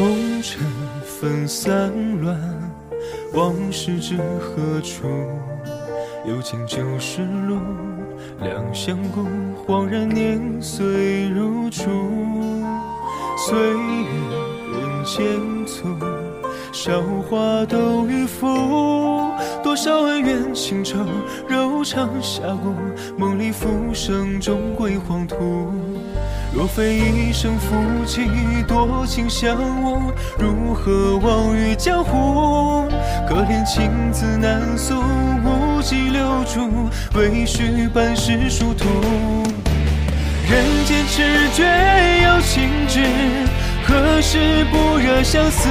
红尘分散乱，往事知何处？有情旧时路，两相顾，恍然年岁如初。岁月人间匆，韶华都迂腐。多少恩怨情仇，柔肠侠骨，梦里浮生终归黄土。若非一生负气，多情相误，如何望于江湖？可怜情字难诉，无计留住，未须半世殊途。人间痴绝有情痴，何时不惹相思？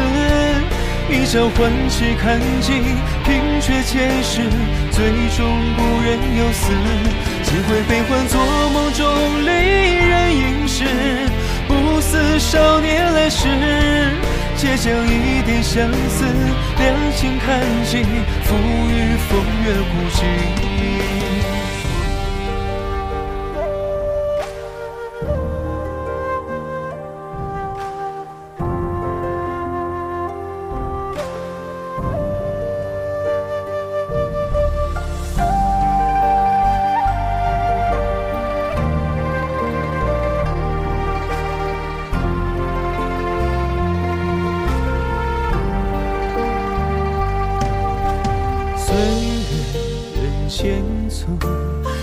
一朝欢喜看尽，凭却前世，最终故人又死。几回悲欢做梦中，离人影时，不似少年来时。且将一点相思，两情看尽，付与风月孤寂。人间匆，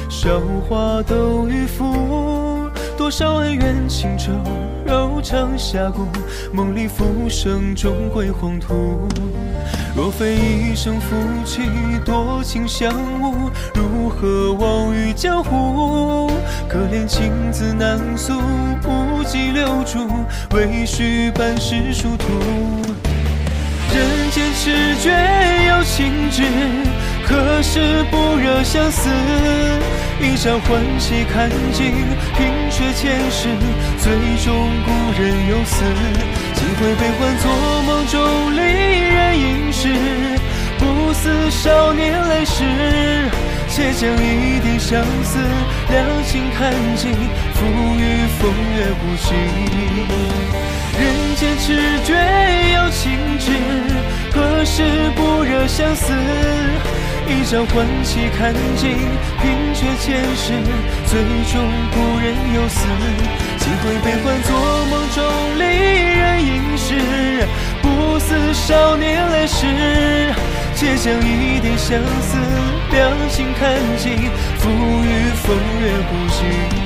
韶华都迂腐。多少恩怨情仇，柔肠侠骨，梦里浮生终归黄土。若非一生夫妻，多情相误，如何忘于江湖？可怜情字难诉，不及留住，为须半世殊途。人间痴绝有情痴，何时不惹相思？一朝欢喜看尽，凭却前世，最终故人有死。几回悲欢做梦中，离人影时，不似少年来时。且将一点相思，两情看尽，付与风月无尽。人间痴绝有情痴，何时不惹相思？一朝欢喜看尽，凭却前世，最终故人又死。几回悲欢做梦中，离人应是，不似少年来时。且将一点相思，两情看尽，付与风月无情。